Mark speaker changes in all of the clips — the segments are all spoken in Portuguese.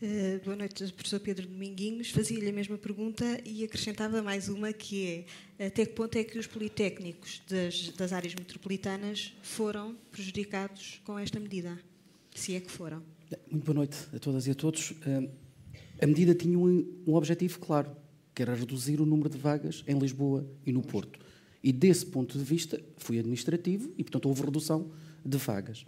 Speaker 1: Uh, boa noite, professor Pedro Dominguinhos. Fazia-lhe a mesma pergunta e acrescentava mais uma, que é até que ponto é que os politécnicos das, das áreas metropolitanas foram prejudicados com esta medida? Se é que foram.
Speaker 2: Muito boa noite a todas e a todos. Uh, a medida tinha um, um objetivo claro, que era reduzir o número de vagas em Lisboa e no Porto. E desse ponto de vista foi administrativo e, portanto, houve redução de vagas.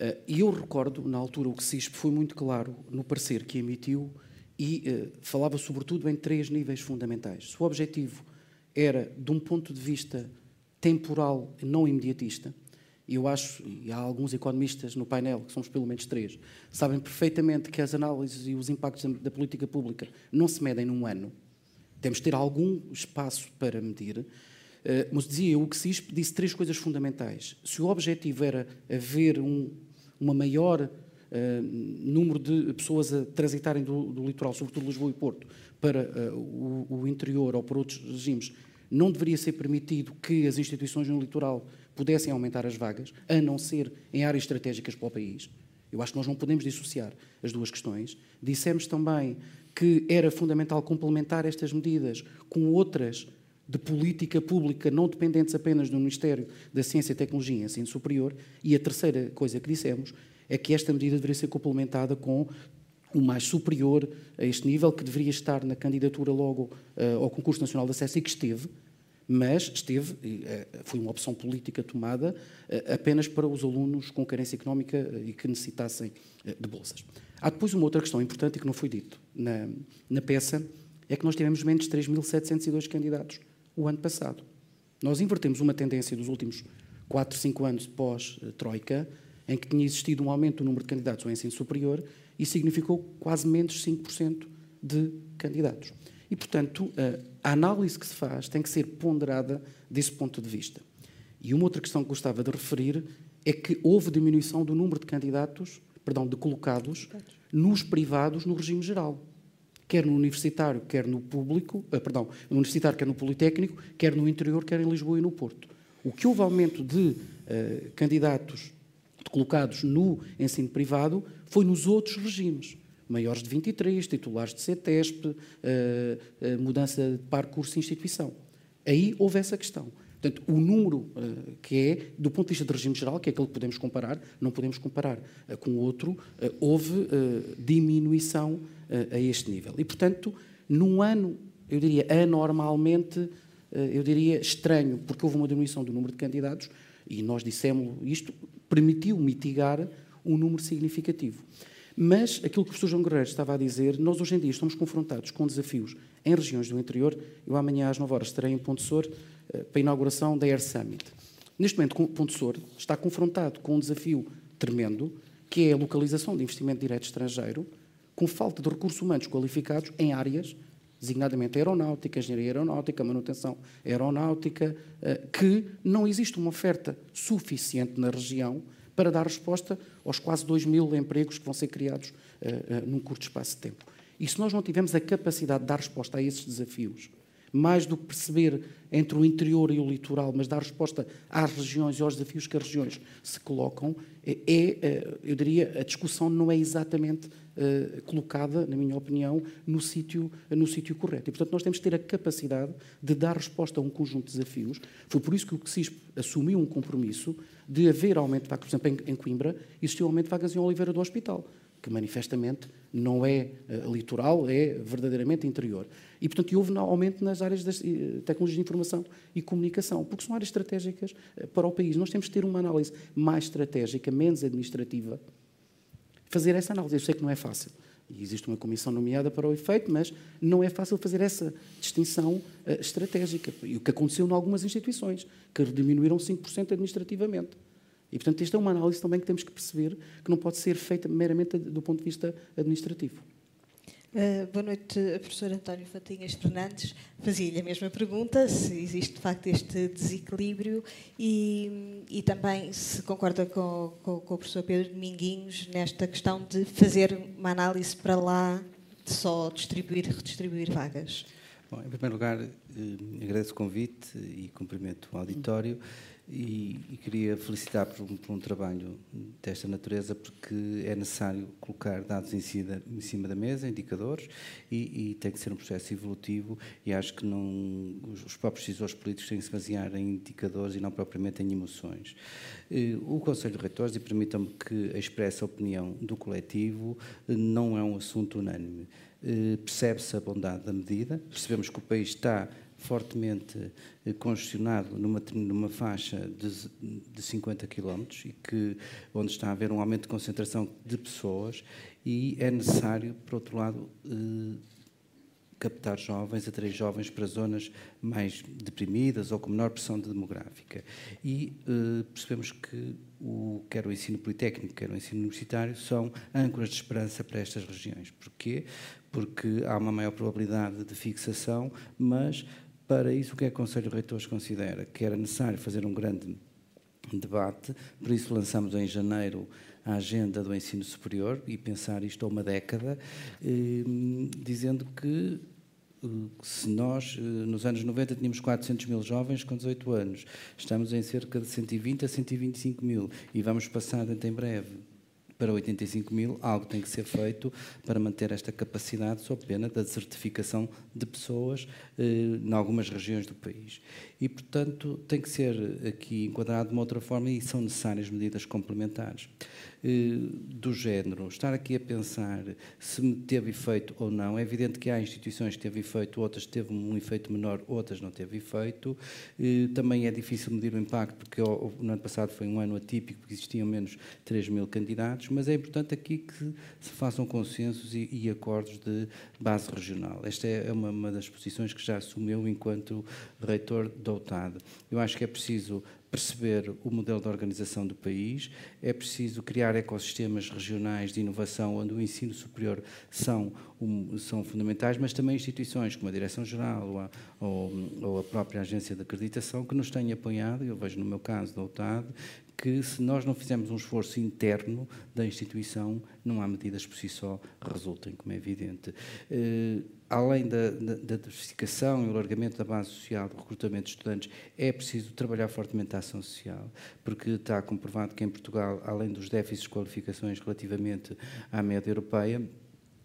Speaker 2: Eh, e eu recordo, na altura, o que CISP foi muito claro no parecer que emitiu e uh, falava sobretudo em três níveis fundamentais. O objetivo era, de um ponto de vista temporal, não imediatista, e eu acho, e há alguns economistas no painel, que somos pelo menos três, sabem perfeitamente que as análises e os impactos da, política pública não se medem num ano. Temos de ter algum espaço para medir. Uh, mas dizia eu, o que CISP disse três coisas fundamentais. Se o objetivo era haver um, uma maior uh, número de pessoas a transitarem do, do, litoral, sobretudo Lisboa e Porto, para uh, o, o, interior ou para outros regimes, não deveria ser permitido que as instituições no litoral pudessem aumentar as vagas, a não ser em áreas estratégicas para o país. Eu acho que nós não podemos dissociar as duas questões. Dissemos também que era fundamental complementar estas medidas com outras de política pública não dependentes apenas do Ministério da Ciência, Tecnologia e Ensino Superior. E a terceira coisa que dissemos é que esta medida deveria ser complementada com o mais superior a este nível, que deveria estar na candidatura logo uh, ao Concurso Nacional de Acesso e que esteve, mas esteve, uh, foi uma opção política tomada uh, apenas para os alunos com carência económica e que necessitassem de bolsas. Há depois uma outra questão importante e que não foi dito na, na peça, é que nós tivemos menos de 3.702 candidatos o ano passado. Nós invertemos uma tendência dos últimos 4, 5 anos pós-Troika, em que tinha existido um aumento do número de candidatos ao ensino superior e significou quase menos 5% de candidatos. E, portanto, a análise que se faz tem que ser ponderada desse ponto de vista. E uma outra questão que gostava de referir é que houve diminuição do número de candidatos, perdão, de colocados nos privados no regime geral quer no universitário, quer no público, uh, perdão, no universitário, quer no politécnico, quer no interior, quer em Lisboa e no Porto. O que houve aumento de uh, candidatos colocados no ensino privado foi nos outros regimes. Maiores de 23, titulares de CETESP, uh, mudança de par curso e instituição. Aí houve essa questão. Portanto, o número uh, que é, do ponto de vista de regime geral, que é aquele que podemos comparar, não podemos comparar uh, com outro, uh, houve diminuição a este nível. E, portanto, num ano, eu diria, anormalmente, eu diria estranho, porque houve uma diminuição do número de candidatos, e nós dissemos isto, permitiu mitigar um número significativo. Mas aquilo que o professor João Guerreiro estava a dizer, nós hoje em dia estamos confrontados com desafios em regiões do interior. Eu amanhã às 9 horas estarei em Ponte Sor para a inauguração da Air Summit. Neste momento, Ponte Sor está confrontado com um desafio tremendo, que é a localização de investimento direto estrangeiro, com falta de recursos humanos qualificados em áreas, designadamente aeronáutica, engenharia aeronáutica, manutenção aeronáutica, eh, que não existe uma oferta suficiente na região para dar resposta aos quase 2 mil empregos que vão ser criados uh, num curto espaço de tempo. E se nós não tivermos a capacidade de dar resposta a esses desafios, mais do que perceber entre o interior e o litoral, mas dar resposta às regiões e aos desafios que as regiões se colocam, é, é eu diria, a discussão não é exatamente uh, colocada, na minha opinião, no sítio no sítio correto. E, portanto, nós temos que ter a capacidade de dar resposta a um conjunto de desafios. Foi por isso que o CISP assumiu um compromisso de haver aumento de vagas, por exemplo, em, em Coimbra, existiu aumento de vagas em Oliveira do Hospital, que manifestamente não é uh, litoral, é verdadeiramente interior. E, portanto, houve aumento nas áreas das uh, tecnologias de informação e comunicação, porque são áreas estratégicas uh, para o país. Nós temos que ter uma análise mais estratégica, menos administrativa, fazer essa análise. Eu sei que não é fácil. E existe uma comissão nomeada para o efeito, mas não é fácil fazer essa distinção estratégica. E o que aconteceu em algumas instituições, que diminuíram 5% administrativamente. E, portanto, esta é uma análise também que temos que perceber que não pode ser feita meramente do ponto de vista administrativo.
Speaker 1: Uh, boa noite, professor António Fatinhas Fernandes. Fazia-lhe a mesma pergunta, se existe de facto este desequilíbrio e, e também se concorda com, com, com, o professor Pedro Dominguinhos nesta questão de fazer uma análise para lá de só distribuir redistribuir vagas.
Speaker 3: Bom, em primeiro lugar, eh, agradeço o convite e cumprimento o auditório e, e queria felicitar por um, por um, trabalho desta natureza porque é necessário colocar dados em cima, em cima da mesa, indicadores, e, e, tem que ser um processo evolutivo e acho que não, os, próprios decisores políticos têm que se basear em indicadores e não propriamente em emoções. Eh, o Conselho de Reitores, e permitam-me que expresse a opinião do coletivo, eh, não é um assunto unânime. Eh, percebe-se a bondade da medida, percebemos que o país está fortemente eh, congestionado numa, numa faixa de, de 50 km e que, onde está a haver um aumento de concentração de pessoas e é necessário, por outro lado, eh, captar jovens, atrair jovens para zonas mais deprimidas ou com menor pressão demográfica. E percebemos que o, quer o ensino politécnico, quer o ensino universitário, são âncoras de esperança para estas regiões. Porquê? Porque há uma maior probabilidade de fixação, mas para isso, o que é que o Conselho de Reitores considera? Que era necessário fazer um grande debate, por isso lançamos em janeiro a agenda do ensino superior e pensar isto há uma década, eh, dizendo que eh, se nós, eh, nos anos 90, tínhamos 400 mil jovens com 18 anos, estamos em cerca de 120 a 125 mil e vamos passar dentro em breve para 85 mil, algo tem que ser feito para manter esta capacidade, sob pena da desertificação de pessoas eh, em algumas regiões do país. E, portanto, tem que ser aqui enquadrado de uma outra forma e são necessárias medidas complementares. Eh, do género, estar aqui a pensar se teve efeito ou não, é evidente que há instituições que teve efeito, outras teve um efeito menor, outras não teve efeito. Eh, também é difícil medir o impacto, porque no ano passado foi um ano atípico, porque existiam menos 3 mil candidatos, mas é importante aqui que se façam consensos e, e acordos de base regional. Esta é uma, uma das posições que já assumiu enquanto reitor da Eu acho que é preciso perceber o modelo de organização do país, é preciso criar ecossistemas regionais de inovação onde o ensino superior são, um, são fundamentais, mas também instituições como a Direção-Geral ou, ou, ou, a própria Agência de Acreditação que nos têm apoiado, eu vejo no meu caso da UTAD, que se nós não fizermos um esforço interno da instituição, não há medidas por si só resultem, como é evidente. Uh, além da, da, da, diversificação e o alargamento da base social do recrutamento de estudantes, é preciso trabalhar fortemente a ação social, porque está comprovado que em Portugal, além dos déficits de qualificações relativamente à média europeia,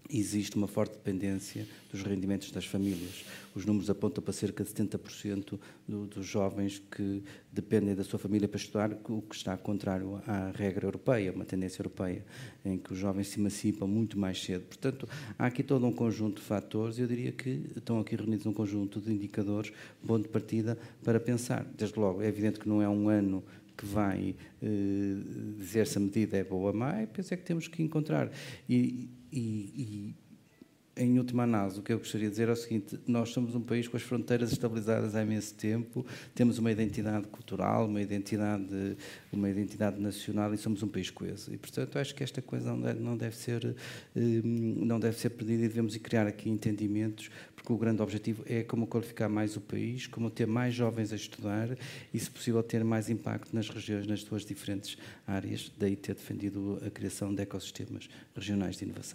Speaker 3: existe uma forte dependência dos rendimentos das famílias. Os números apontam para cerca de 70% do, dos jovens que dependem da sua família para estudar, o que está contrário à regra europeia, uma tendência europeia, em que os jovens se emancipam muito mais cedo. Portanto, há aqui todo um conjunto de fatores, eu diria que estão aqui reunidos um conjunto de indicadores, bom de partida para pensar. Desde logo, é evidente que não é um ano que vai eh, dizer se a medida é boa ou má, penso é que temos que encontrar. E, e, e, em última análise, o que eu gostaria de dizer é o seguinte: nós somos um país com as fronteiras estabilizadas há imenso tempo, temos uma identidade cultural, uma identidade, uma identidade nacional e somos um país coeso. E, portanto, acho que esta coisa não deve, ser, hum, não deve ser perdida e devemos criar aqui entendimentos, porque o grande objetivo é como qualificar mais o país, como ter mais jovens a estudar e, se possível, ter mais impacto nas regiões, nas suas diferentes áreas. Daí ter defendido a criação de ecossistemas regionais de inovação.